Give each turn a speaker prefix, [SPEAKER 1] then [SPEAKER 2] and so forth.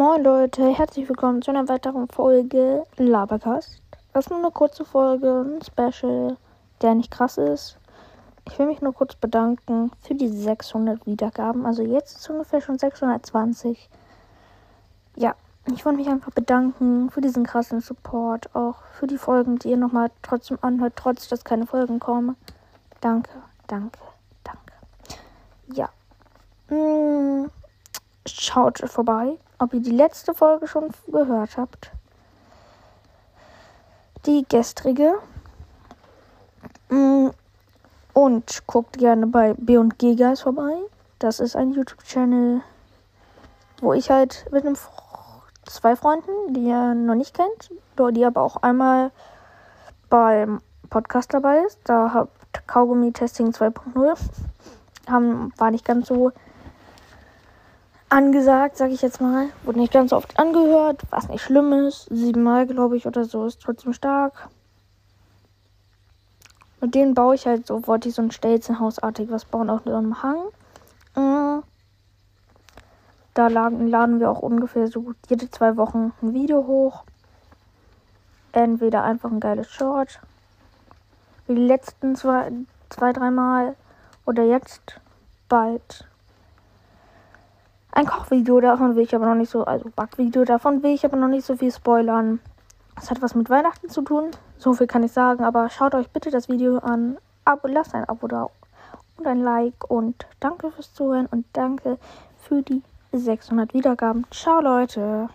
[SPEAKER 1] Moin Leute, herzlich willkommen zu einer weiteren Folge Labercast. Das ist nur eine kurze Folge, ein Special, der nicht krass ist. Ich will mich nur kurz bedanken für die 600 Wiedergaben. Also jetzt ist es ungefähr schon 620. Ja, ich wollte mich einfach bedanken für diesen krassen Support. Auch für die Folgen, die ihr nochmal trotzdem anhört, trotz dass keine Folgen kommen. Danke, danke, danke. Ja. Mm, schaut vorbei, ob ihr die letzte Folge schon gehört habt. Die gestrige. Mm, und guckt gerne bei B&G Guys vorbei. Das ist ein YouTube-Channel, wo ich halt mit einem zwei Freunden, die ihr noch nicht kennt, die aber auch einmal beim Podcast dabei ist. Da habt Kaugummi Testing 2.0. Haben, war nicht ganz so angesagt, sag ich jetzt mal. Wurde nicht ganz oft angehört, was nicht schlimm ist. Siebenmal, glaube ich, oder so, ist trotzdem stark. Mit denen baue ich halt so, wollte ich so ein Stelzenhausartig was bauen, auf so einem Hang. Mhm. Da laden, laden wir auch ungefähr so jede zwei Wochen ein Video hoch. Entweder einfach ein geiles Short, wie die letzten zwei, zwei dreimal, oder jetzt bald ein Kochvideo. Davon will ich aber noch nicht so, also Backvideo, davon will ich aber noch nicht so viel spoilern. Das hat was mit Weihnachten zu tun. So viel kann ich sagen. Aber schaut euch bitte das Video an. Abo, lasst ein Abo da und ein Like. Und danke fürs Zuhören und danke für die 600 Wiedergaben. Ciao, Leute.